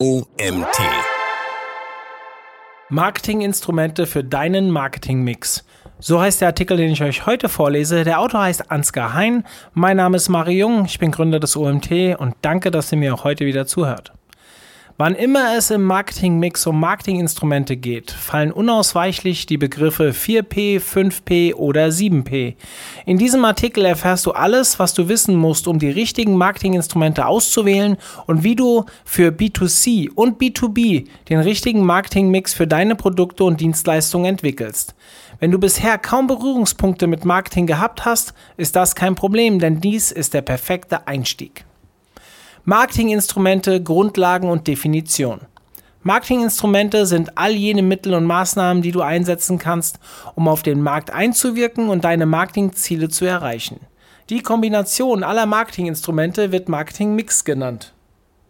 OMT. Marketinginstrumente für deinen Marketingmix. So heißt der Artikel, den ich euch heute vorlese. Der Autor heißt Ansgar Hein. Mein Name ist Mario Jung. Ich bin Gründer des OMT und danke, dass ihr mir auch heute wieder zuhört. Wann immer es im Marketingmix um Marketinginstrumente geht, fallen unausweichlich die Begriffe 4P, 5P oder 7P. In diesem Artikel erfährst du alles, was du wissen musst, um die richtigen Marketinginstrumente auszuwählen und wie du für B2C und B2B den richtigen Marketingmix für deine Produkte und Dienstleistungen entwickelst. Wenn du bisher kaum Berührungspunkte mit Marketing gehabt hast, ist das kein Problem, denn dies ist der perfekte Einstieg. Marketinginstrumente, Grundlagen und Definition. Marketinginstrumente sind all jene Mittel und Maßnahmen, die du einsetzen kannst, um auf den Markt einzuwirken und deine Marketingziele zu erreichen. Die Kombination aller Marketinginstrumente wird Marketingmix genannt.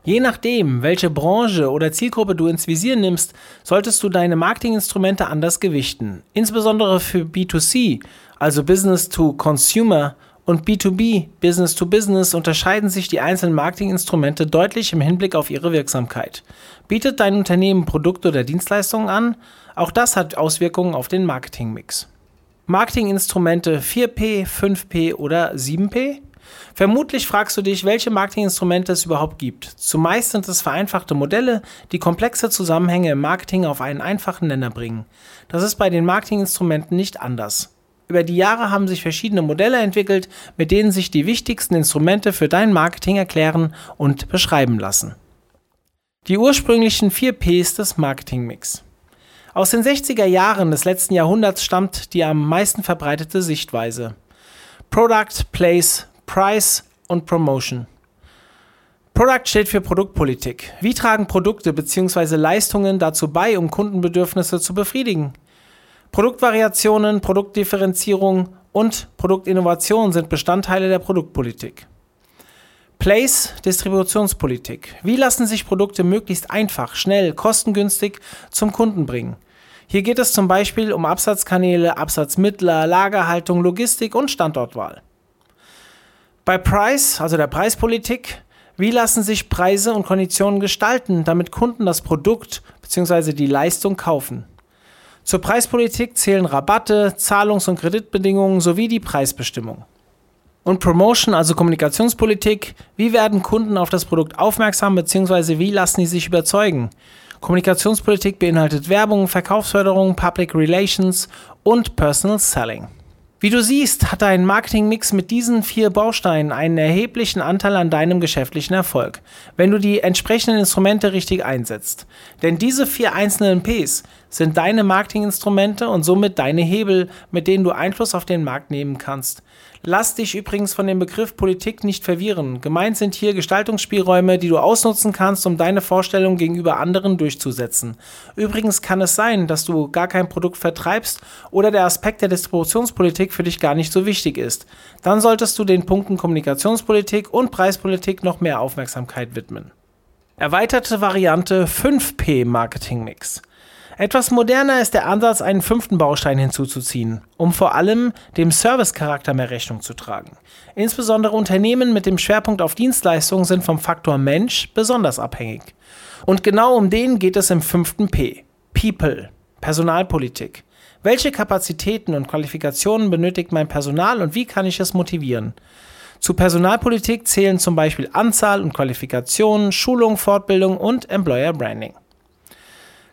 Je nachdem, welche Branche oder Zielgruppe du ins Visier nimmst, solltest du deine Marketinginstrumente anders gewichten. Insbesondere für B2C, also Business to Consumer und B2B, Business to Business, unterscheiden sich die einzelnen Marketinginstrumente deutlich im Hinblick auf ihre Wirksamkeit. Bietet dein Unternehmen Produkte oder Dienstleistungen an? Auch das hat Auswirkungen auf den Marketingmix. Marketinginstrumente 4P, 5P oder 7P? Vermutlich fragst du dich, welche Marketinginstrumente es überhaupt gibt. Zumeist sind es vereinfachte Modelle, die komplexe Zusammenhänge im Marketing auf einen einfachen Nenner bringen. Das ist bei den Marketinginstrumenten nicht anders. Über die Jahre haben sich verschiedene Modelle entwickelt, mit denen sich die wichtigsten Instrumente für dein Marketing erklären und beschreiben lassen. Die ursprünglichen vier Ps des Marketingmix. Aus den 60er Jahren des letzten Jahrhunderts stammt die am meisten verbreitete Sichtweise. Product, Place, Price und Promotion. Product steht für Produktpolitik. Wie tragen Produkte bzw. Leistungen dazu bei, um Kundenbedürfnisse zu befriedigen? Produktvariationen, Produktdifferenzierung und Produktinnovation sind Bestandteile der Produktpolitik. Place Distributionspolitik. Wie lassen sich Produkte möglichst einfach, schnell, kostengünstig zum Kunden bringen? Hier geht es zum Beispiel um Absatzkanäle, Absatzmittler, Lagerhaltung, Logistik und Standortwahl. Bei Price, also der Preispolitik, wie lassen sich Preise und Konditionen gestalten, damit Kunden das Produkt bzw. die Leistung kaufen? Zur Preispolitik zählen Rabatte, Zahlungs- und Kreditbedingungen sowie die Preisbestimmung. Und Promotion, also Kommunikationspolitik, wie werden Kunden auf das Produkt aufmerksam bzw. wie lassen sie sich überzeugen? Kommunikationspolitik beinhaltet Werbung, Verkaufsförderung, Public Relations und Personal Selling. Wie du siehst, hat dein Marketingmix mit diesen vier Bausteinen einen erheblichen Anteil an deinem geschäftlichen Erfolg, wenn du die entsprechenden Instrumente richtig einsetzt. Denn diese vier einzelnen Ps sind deine Marketinginstrumente und somit deine Hebel, mit denen du Einfluss auf den Markt nehmen kannst. Lass dich übrigens von dem Begriff Politik nicht verwirren. Gemeint sind hier Gestaltungsspielräume, die du ausnutzen kannst, um deine Vorstellung gegenüber anderen durchzusetzen. Übrigens kann es sein, dass du gar kein Produkt vertreibst oder der Aspekt der Distributionspolitik für dich gar nicht so wichtig ist. Dann solltest du den Punkten Kommunikationspolitik und Preispolitik noch mehr Aufmerksamkeit widmen. Erweiterte Variante 5P Marketing Mix. Etwas moderner ist der Ansatz, einen fünften Baustein hinzuzuziehen, um vor allem dem Servicecharakter mehr Rechnung zu tragen. Insbesondere Unternehmen mit dem Schwerpunkt auf Dienstleistungen sind vom Faktor Mensch besonders abhängig. Und genau um den geht es im fünften P. People. Personalpolitik. Welche Kapazitäten und Qualifikationen benötigt mein Personal und wie kann ich es motivieren? Zu Personalpolitik zählen zum Beispiel Anzahl und Qualifikationen, Schulung, Fortbildung und Employer Branding.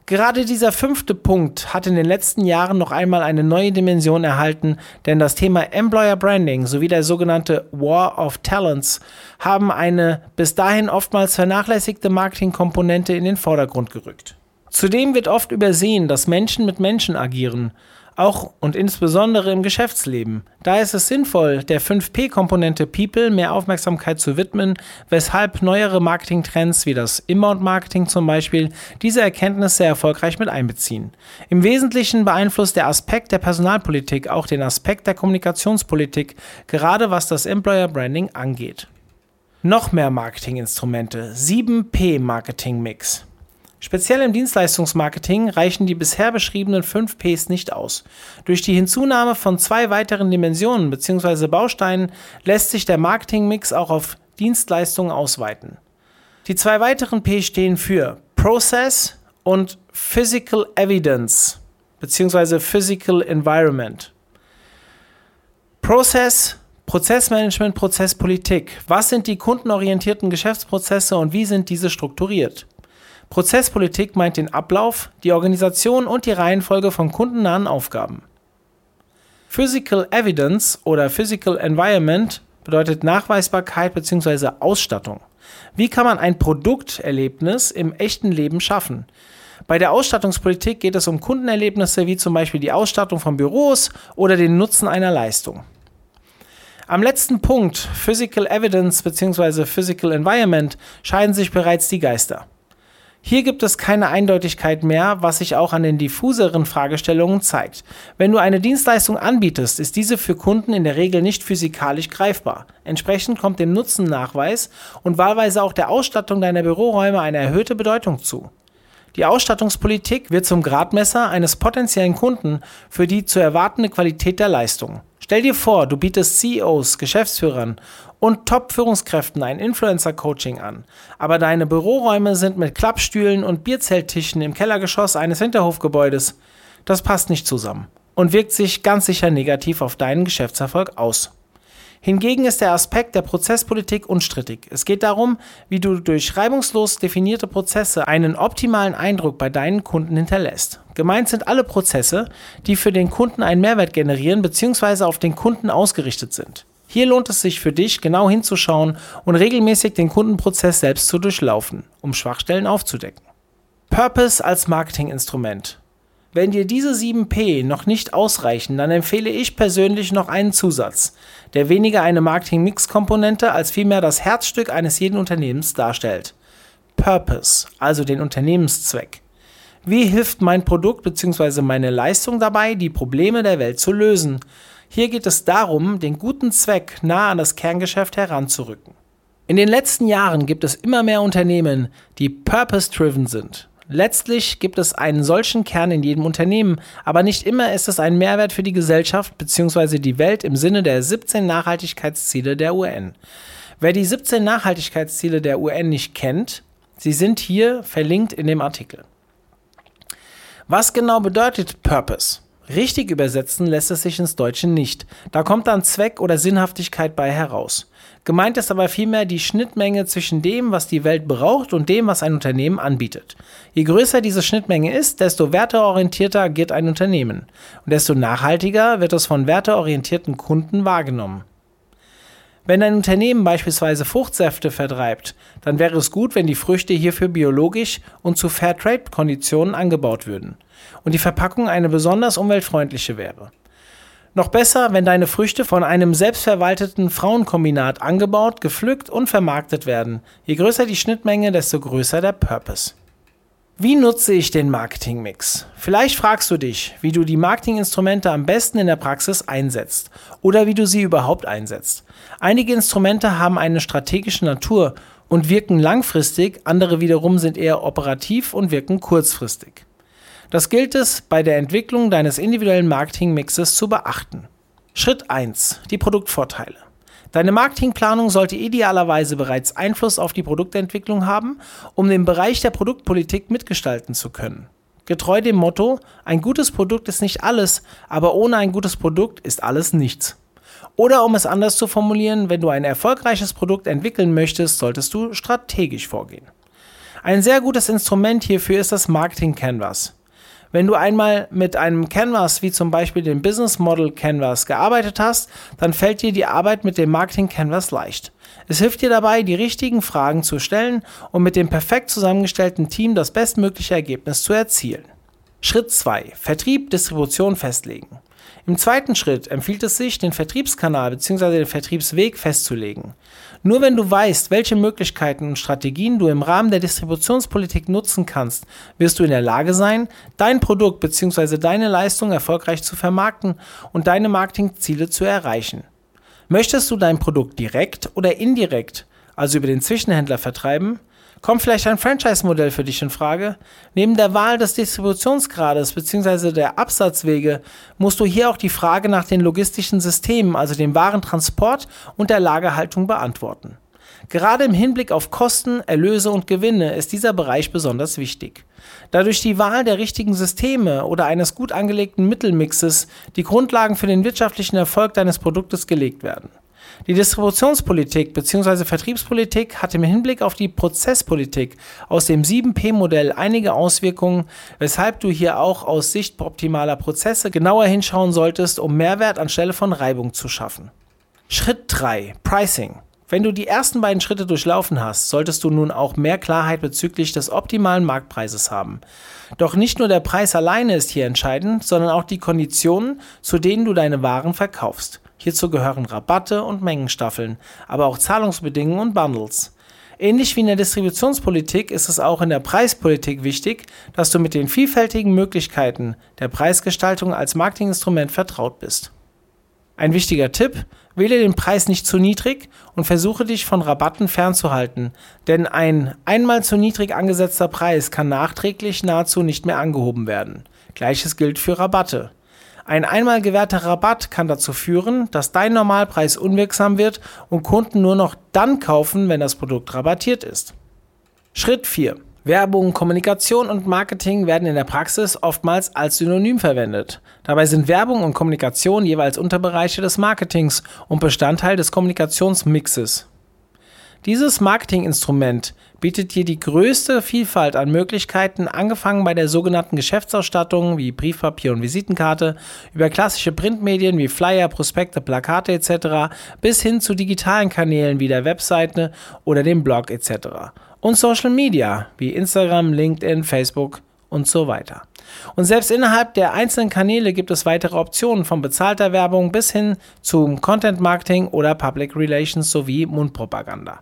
Gerade dieser fünfte Punkt hat in den letzten Jahren noch einmal eine neue Dimension erhalten, denn das Thema Employer Branding sowie der sogenannte War of Talents haben eine bis dahin oftmals vernachlässigte Marketingkomponente in den Vordergrund gerückt. Zudem wird oft übersehen, dass Menschen mit Menschen agieren auch und insbesondere im Geschäftsleben. Da ist es sinnvoll, der 5P-Komponente People mehr Aufmerksamkeit zu widmen, weshalb neuere Marketingtrends wie das Inbound-Marketing zum Beispiel diese Erkenntnisse erfolgreich mit einbeziehen. Im Wesentlichen beeinflusst der Aspekt der Personalpolitik auch den Aspekt der Kommunikationspolitik, gerade was das Employer Branding angeht. Noch mehr Marketinginstrumente. 7P Marketing Mix. Speziell im Dienstleistungsmarketing reichen die bisher beschriebenen 5 Ps nicht aus. Durch die Hinzunahme von zwei weiteren Dimensionen bzw. Bausteinen lässt sich der Marketingmix auch auf Dienstleistungen ausweiten. Die zwei weiteren P stehen für Process und Physical Evidence bzw. Physical Environment. Process, Prozessmanagement, Prozesspolitik. Was sind die kundenorientierten Geschäftsprozesse und wie sind diese strukturiert? Prozesspolitik meint den Ablauf, die Organisation und die Reihenfolge von kundennahen Aufgaben. Physical Evidence oder Physical Environment bedeutet Nachweisbarkeit bzw. Ausstattung. Wie kann man ein Produkterlebnis im echten Leben schaffen? Bei der Ausstattungspolitik geht es um Kundenerlebnisse wie zum Beispiel die Ausstattung von Büros oder den Nutzen einer Leistung. Am letzten Punkt, Physical Evidence bzw. Physical Environment, scheiden sich bereits die Geister. Hier gibt es keine Eindeutigkeit mehr, was sich auch an den diffuseren Fragestellungen zeigt. Wenn du eine Dienstleistung anbietest, ist diese für Kunden in der Regel nicht physikalisch greifbar. Entsprechend kommt dem Nutzennachweis und wahlweise auch der Ausstattung deiner Büroräume eine erhöhte Bedeutung zu. Die Ausstattungspolitik wird zum Gradmesser eines potenziellen Kunden für die zu erwartende Qualität der Leistung. Stell dir vor, du bietest CEOs, Geschäftsführern und Top-Führungskräften ein Influencer-Coaching an, aber deine Büroräume sind mit Klappstühlen und Bierzelttischen im Kellergeschoss eines Hinterhofgebäudes. Das passt nicht zusammen und wirkt sich ganz sicher negativ auf deinen Geschäftserfolg aus. Hingegen ist der Aspekt der Prozesspolitik unstrittig. Es geht darum, wie du durch reibungslos definierte Prozesse einen optimalen Eindruck bei deinen Kunden hinterlässt. Gemeint sind alle Prozesse, die für den Kunden einen Mehrwert generieren bzw. auf den Kunden ausgerichtet sind. Hier lohnt es sich für dich, genau hinzuschauen und regelmäßig den Kundenprozess selbst zu durchlaufen, um Schwachstellen aufzudecken. Purpose als Marketinginstrument. Wenn dir diese 7P noch nicht ausreichen, dann empfehle ich persönlich noch einen Zusatz, der weniger eine Marketing-Mix-Komponente als vielmehr das Herzstück eines jeden Unternehmens darstellt. Purpose, also den Unternehmenszweck. Wie hilft mein Produkt bzw. meine Leistung dabei, die Probleme der Welt zu lösen? Hier geht es darum, den guten Zweck nah an das Kerngeschäft heranzurücken. In den letzten Jahren gibt es immer mehr Unternehmen, die purpose-driven sind. Letztlich gibt es einen solchen Kern in jedem Unternehmen, aber nicht immer ist es ein Mehrwert für die Gesellschaft bzw. die Welt im Sinne der 17 Nachhaltigkeitsziele der UN. Wer die 17 Nachhaltigkeitsziele der UN nicht kennt, sie sind hier verlinkt in dem Artikel. Was genau bedeutet Purpose? Richtig übersetzen lässt es sich ins Deutsche nicht. Da kommt dann Zweck oder Sinnhaftigkeit bei heraus. Gemeint ist aber vielmehr die Schnittmenge zwischen dem, was die Welt braucht und dem, was ein Unternehmen anbietet. Je größer diese Schnittmenge ist, desto werteorientierter agiert ein Unternehmen und desto nachhaltiger wird es von werteorientierten Kunden wahrgenommen. Wenn ein Unternehmen beispielsweise Fruchtsäfte vertreibt, dann wäre es gut, wenn die Früchte hierfür biologisch und zu Fairtrade-Konditionen angebaut würden und die Verpackung eine besonders umweltfreundliche wäre. Noch besser, wenn deine Früchte von einem selbstverwalteten Frauenkombinat angebaut, gepflückt und vermarktet werden. Je größer die Schnittmenge, desto größer der Purpose. Wie nutze ich den Marketingmix? Vielleicht fragst du dich, wie du die Marketinginstrumente am besten in der Praxis einsetzt oder wie du sie überhaupt einsetzt. Einige Instrumente haben eine strategische Natur und wirken langfristig, andere wiederum sind eher operativ und wirken kurzfristig. Das gilt es bei der Entwicklung deines individuellen Marketingmixes zu beachten. Schritt 1. Die Produktvorteile. Deine Marketingplanung sollte idealerweise bereits Einfluss auf die Produktentwicklung haben, um den Bereich der Produktpolitik mitgestalten zu können. Getreu dem Motto, ein gutes Produkt ist nicht alles, aber ohne ein gutes Produkt ist alles nichts. Oder um es anders zu formulieren, wenn du ein erfolgreiches Produkt entwickeln möchtest, solltest du strategisch vorgehen. Ein sehr gutes Instrument hierfür ist das Marketing Canvas. Wenn du einmal mit einem Canvas wie zum Beispiel dem Business Model Canvas gearbeitet hast, dann fällt dir die Arbeit mit dem Marketing Canvas leicht. Es hilft dir dabei, die richtigen Fragen zu stellen und mit dem perfekt zusammengestellten Team das bestmögliche Ergebnis zu erzielen. Schritt 2. Vertrieb, Distribution festlegen. Im zweiten Schritt empfiehlt es sich, den Vertriebskanal bzw. den Vertriebsweg festzulegen. Nur wenn du weißt, welche Möglichkeiten und Strategien du im Rahmen der Distributionspolitik nutzen kannst, wirst du in der Lage sein, dein Produkt bzw. deine Leistung erfolgreich zu vermarkten und deine Marketingziele zu erreichen. Möchtest du dein Produkt direkt oder indirekt, also über den Zwischenhändler vertreiben? Kommt vielleicht ein Franchise-Modell für dich in Frage? Neben der Wahl des Distributionsgrades bzw. der Absatzwege musst du hier auch die Frage nach den logistischen Systemen, also dem Warentransport und der Lagerhaltung beantworten. Gerade im Hinblick auf Kosten, Erlöse und Gewinne ist dieser Bereich besonders wichtig. Da durch die Wahl der richtigen Systeme oder eines gut angelegten Mittelmixes die Grundlagen für den wirtschaftlichen Erfolg deines Produktes gelegt werden. Die Distributionspolitik bzw. Vertriebspolitik hat im Hinblick auf die Prozesspolitik aus dem 7P-Modell einige Auswirkungen, weshalb du hier auch aus Sicht optimaler Prozesse genauer hinschauen solltest, um Mehrwert anstelle von Reibung zu schaffen. Schritt 3. Pricing. Wenn du die ersten beiden Schritte durchlaufen hast, solltest du nun auch mehr Klarheit bezüglich des optimalen Marktpreises haben. Doch nicht nur der Preis alleine ist hier entscheidend, sondern auch die Konditionen, zu denen du deine Waren verkaufst. Hierzu gehören Rabatte und Mengenstaffeln, aber auch Zahlungsbedingungen und Bundles. Ähnlich wie in der Distributionspolitik ist es auch in der Preispolitik wichtig, dass du mit den vielfältigen Möglichkeiten der Preisgestaltung als Marketinginstrument vertraut bist. Ein wichtiger Tipp, wähle den Preis nicht zu niedrig und versuche dich von Rabatten fernzuhalten, denn ein einmal zu niedrig angesetzter Preis kann nachträglich nahezu nicht mehr angehoben werden. Gleiches gilt für Rabatte. Ein einmal gewährter Rabatt kann dazu führen, dass dein Normalpreis unwirksam wird und Kunden nur noch dann kaufen, wenn das Produkt rabattiert ist. Schritt 4. Werbung, Kommunikation und Marketing werden in der Praxis oftmals als Synonym verwendet. Dabei sind Werbung und Kommunikation jeweils Unterbereiche des Marketings und Bestandteil des Kommunikationsmixes. Dieses Marketinginstrument bietet dir die größte Vielfalt an Möglichkeiten, angefangen bei der sogenannten Geschäftsausstattung wie Briefpapier und Visitenkarte, über klassische Printmedien wie Flyer, Prospekte, Plakate etc. bis hin zu digitalen Kanälen wie der Webseite oder dem Blog etc. Und Social Media wie Instagram, LinkedIn, Facebook und so weiter. Und selbst innerhalb der einzelnen Kanäle gibt es weitere Optionen von bezahlter Werbung bis hin zum Content Marketing oder Public Relations sowie Mundpropaganda.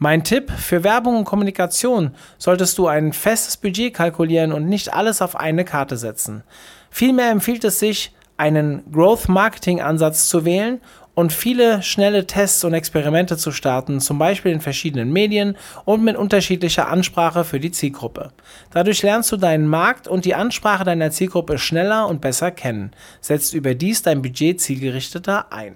Mein Tipp, für Werbung und Kommunikation solltest du ein festes Budget kalkulieren und nicht alles auf eine Karte setzen. Vielmehr empfiehlt es sich, einen Growth Marketing Ansatz zu wählen und viele schnelle Tests und Experimente zu starten, zum Beispiel in verschiedenen Medien und mit unterschiedlicher Ansprache für die Zielgruppe. Dadurch lernst du deinen Markt und die Ansprache deiner Zielgruppe schneller und besser kennen, setzt überdies dein Budget zielgerichteter ein.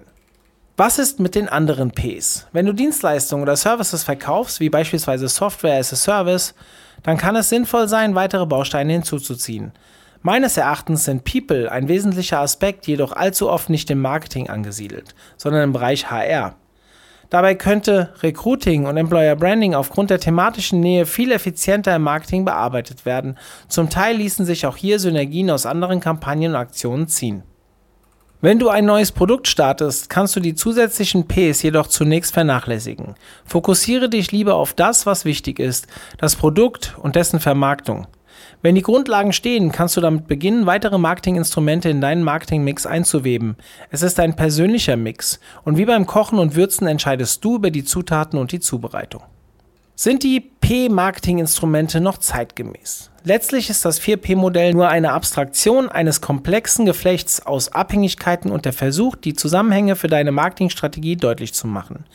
Was ist mit den anderen Ps? Wenn du Dienstleistungen oder Services verkaufst, wie beispielsweise Software as a Service, dann kann es sinnvoll sein, weitere Bausteine hinzuzuziehen. Meines Erachtens sind People ein wesentlicher Aspekt, jedoch allzu oft nicht im Marketing angesiedelt, sondern im Bereich HR. Dabei könnte Recruiting und Employer Branding aufgrund der thematischen Nähe viel effizienter im Marketing bearbeitet werden. Zum Teil ließen sich auch hier Synergien aus anderen Kampagnen und Aktionen ziehen. Wenn du ein neues Produkt startest, kannst du die zusätzlichen Ps jedoch zunächst vernachlässigen. Fokussiere dich lieber auf das, was wichtig ist, das Produkt und dessen Vermarktung. Wenn die Grundlagen stehen, kannst du damit beginnen, weitere Marketinginstrumente in deinen Marketingmix einzuweben. Es ist ein persönlicher Mix und wie beim Kochen und Würzen entscheidest du über die Zutaten und die Zubereitung. Sind die P-Marketing-Instrumente noch zeitgemäß? Letztlich ist das 4P-Modell nur eine Abstraktion eines komplexen Geflechts aus Abhängigkeiten und der Versuch, die Zusammenhänge für deine Marketingstrategie deutlich zu machen.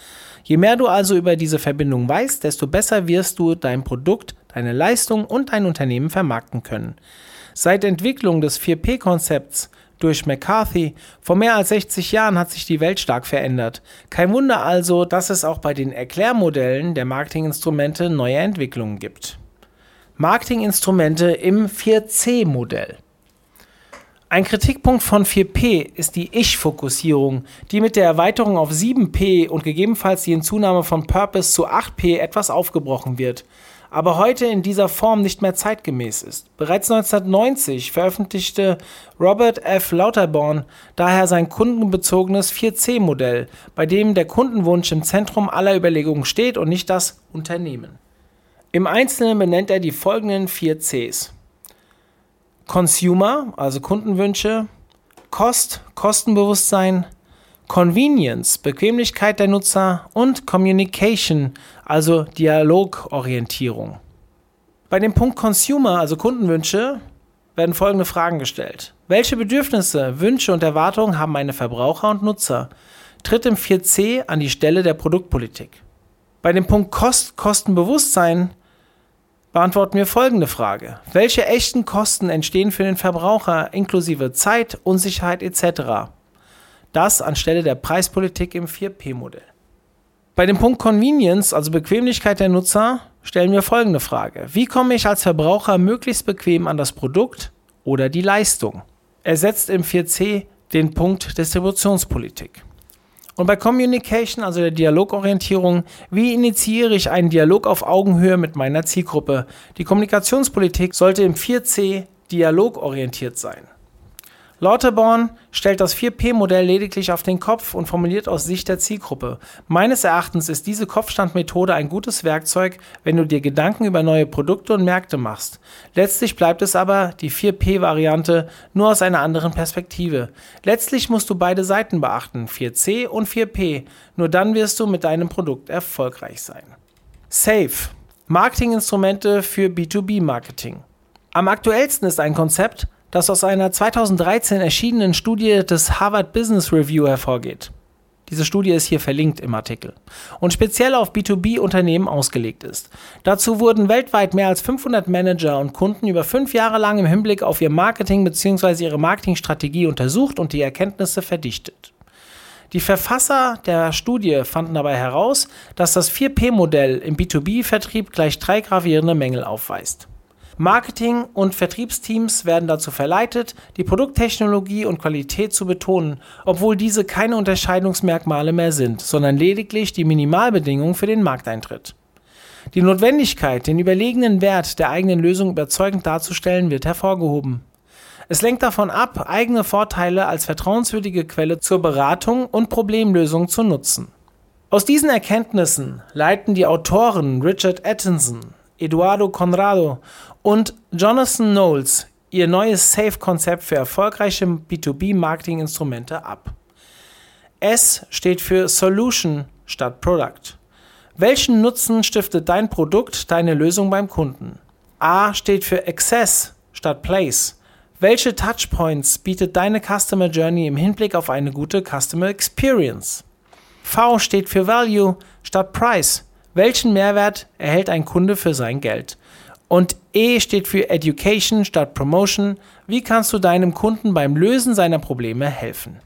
Je mehr du also über diese Verbindung weißt, desto besser wirst du dein Produkt, deine Leistung und dein Unternehmen vermarkten können. Seit Entwicklung des 4P-Konzepts durch McCarthy. Vor mehr als 60 Jahren hat sich die Welt stark verändert. Kein Wunder also, dass es auch bei den Erklärmodellen der Marketinginstrumente neue Entwicklungen gibt. Marketinginstrumente im 4C-Modell. Ein Kritikpunkt von 4P ist die Ich-Fokussierung, die mit der Erweiterung auf 7P und gegebenenfalls die Hinzunahme von Purpose zu 8P etwas aufgebrochen wird aber heute in dieser Form nicht mehr zeitgemäß ist. Bereits 1990 veröffentlichte Robert F. Lauterborn daher sein kundenbezogenes 4C-Modell, bei dem der Kundenwunsch im Zentrum aller Überlegungen steht und nicht das Unternehmen. Im Einzelnen benennt er die folgenden 4 Cs. Consumer, also Kundenwünsche, Cost, Kostenbewusstsein, Convenience, Bequemlichkeit der Nutzer und Communication, also Dialogorientierung. Bei dem Punkt Consumer, also Kundenwünsche, werden folgende Fragen gestellt. Welche Bedürfnisse, Wünsche und Erwartungen haben meine Verbraucher und Nutzer? Tritt im 4C an die Stelle der Produktpolitik. Bei dem Punkt Kost, Kostenbewusstsein beantworten wir folgende Frage. Welche echten Kosten entstehen für den Verbraucher inklusive Zeit, Unsicherheit etc.? Das anstelle der Preispolitik im 4P-Modell. Bei dem Punkt Convenience, also Bequemlichkeit der Nutzer, stellen wir folgende Frage. Wie komme ich als Verbraucher möglichst bequem an das Produkt oder die Leistung? Er setzt im 4c den Punkt Distributionspolitik. Und bei Communication, also der Dialogorientierung, wie initiiere ich einen Dialog auf Augenhöhe mit meiner Zielgruppe? Die Kommunikationspolitik sollte im 4c dialogorientiert sein. Lauterborn stellt das 4P-Modell lediglich auf den Kopf und formuliert aus Sicht der Zielgruppe. Meines Erachtens ist diese Kopfstandmethode ein gutes Werkzeug, wenn du dir Gedanken über neue Produkte und Märkte machst. Letztlich bleibt es aber die 4P-Variante nur aus einer anderen Perspektive. Letztlich musst du beide Seiten beachten, 4C und 4P. Nur dann wirst du mit deinem Produkt erfolgreich sein. Safe. Marketinginstrumente für B2B-Marketing. Am aktuellsten ist ein Konzept, das aus einer 2013 erschienenen Studie des Harvard Business Review hervorgeht. Diese Studie ist hier verlinkt im Artikel und speziell auf B2B-Unternehmen ausgelegt ist. Dazu wurden weltweit mehr als 500 Manager und Kunden über fünf Jahre lang im Hinblick auf ihr Marketing bzw. ihre Marketingstrategie untersucht und die Erkenntnisse verdichtet. Die Verfasser der Studie fanden dabei heraus, dass das 4P-Modell im B2B-Vertrieb gleich drei gravierende Mängel aufweist. Marketing- und Vertriebsteams werden dazu verleitet, die Produkttechnologie und Qualität zu betonen, obwohl diese keine Unterscheidungsmerkmale mehr sind, sondern lediglich die Minimalbedingungen für den Markteintritt. Die Notwendigkeit, den überlegenen Wert der eigenen Lösung überzeugend darzustellen, wird hervorgehoben. Es lenkt davon ab, eigene Vorteile als vertrauenswürdige Quelle zur Beratung und Problemlösung zu nutzen. Aus diesen Erkenntnissen leiten die Autoren Richard Attinson, Eduardo Conrado und Jonathan Knowles ihr neues Safe-Konzept für erfolgreiche B2B-Marketing-Instrumente ab. S steht für Solution statt Product. Welchen Nutzen stiftet dein Produkt, deine Lösung beim Kunden? A steht für Access statt Place. Welche Touchpoints bietet deine Customer Journey im Hinblick auf eine gute Customer Experience? V steht für Value statt Price. Welchen Mehrwert erhält ein Kunde für sein Geld? Und E steht für Education statt Promotion. Wie kannst du deinem Kunden beim Lösen seiner Probleme helfen?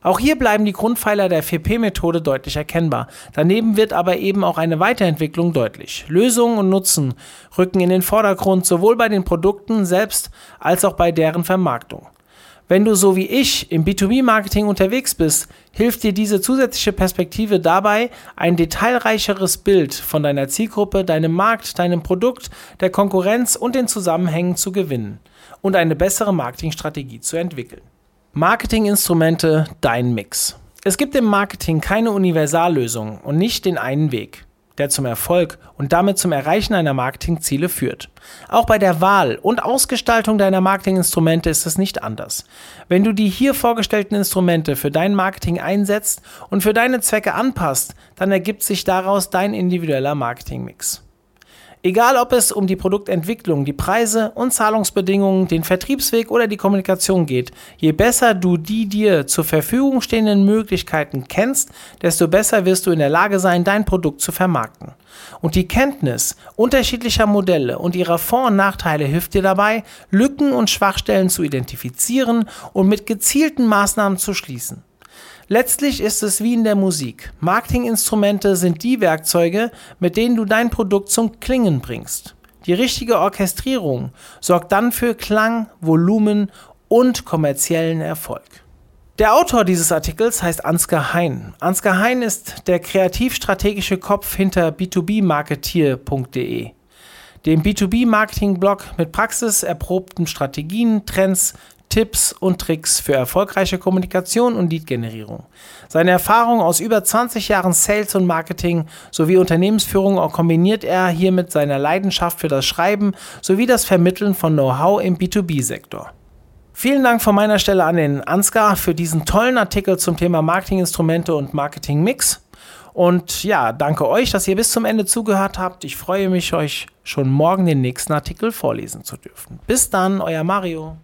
Auch hier bleiben die Grundpfeiler der 4P-Methode deutlich erkennbar. Daneben wird aber eben auch eine Weiterentwicklung deutlich. Lösungen und Nutzen rücken in den Vordergrund, sowohl bei den Produkten selbst als auch bei deren Vermarktung. Wenn du so wie ich im B2B-Marketing unterwegs bist, hilft dir diese zusätzliche Perspektive dabei, ein detailreicheres Bild von deiner Zielgruppe, deinem Markt, deinem Produkt, der Konkurrenz und den Zusammenhängen zu gewinnen und eine bessere Marketingstrategie zu entwickeln. Marketinginstrumente, dein Mix. Es gibt im Marketing keine Universallösung und nicht den einen Weg der zum Erfolg und damit zum Erreichen deiner Marketingziele führt. Auch bei der Wahl und Ausgestaltung deiner Marketinginstrumente ist es nicht anders. Wenn du die hier vorgestellten Instrumente für dein Marketing einsetzt und für deine Zwecke anpasst, dann ergibt sich daraus dein individueller Marketingmix. Egal ob es um die Produktentwicklung, die Preise und Zahlungsbedingungen, den Vertriebsweg oder die Kommunikation geht, je besser du die dir zur Verfügung stehenden Möglichkeiten kennst, desto besser wirst du in der Lage sein, dein Produkt zu vermarkten. Und die Kenntnis unterschiedlicher Modelle und ihrer Vor- und Nachteile hilft dir dabei, Lücken und Schwachstellen zu identifizieren und mit gezielten Maßnahmen zu schließen. Letztlich ist es wie in der Musik. Marketinginstrumente sind die Werkzeuge, mit denen du dein Produkt zum Klingen bringst. Die richtige Orchestrierung sorgt dann für Klang, Volumen und kommerziellen Erfolg. Der Autor dieses Artikels heißt Ansgar Hein. Ansgar Hein ist der kreativ-strategische Kopf hinter b2bmarketier.de, dem B2B-Marketing-Blog mit praxiserprobten Strategien, Trends, Tipps und Tricks für erfolgreiche Kommunikation und Lead-Generierung. Seine Erfahrung aus über 20 Jahren Sales und Marketing sowie Unternehmensführung kombiniert er hier mit seiner Leidenschaft für das Schreiben sowie das Vermitteln von Know-how im B2B-Sektor. Vielen Dank von meiner Stelle an den Ansgar für diesen tollen Artikel zum Thema Marketinginstrumente und Marketingmix. Und ja, danke euch, dass ihr bis zum Ende zugehört habt. Ich freue mich, euch schon morgen den nächsten Artikel vorlesen zu dürfen. Bis dann, euer Mario.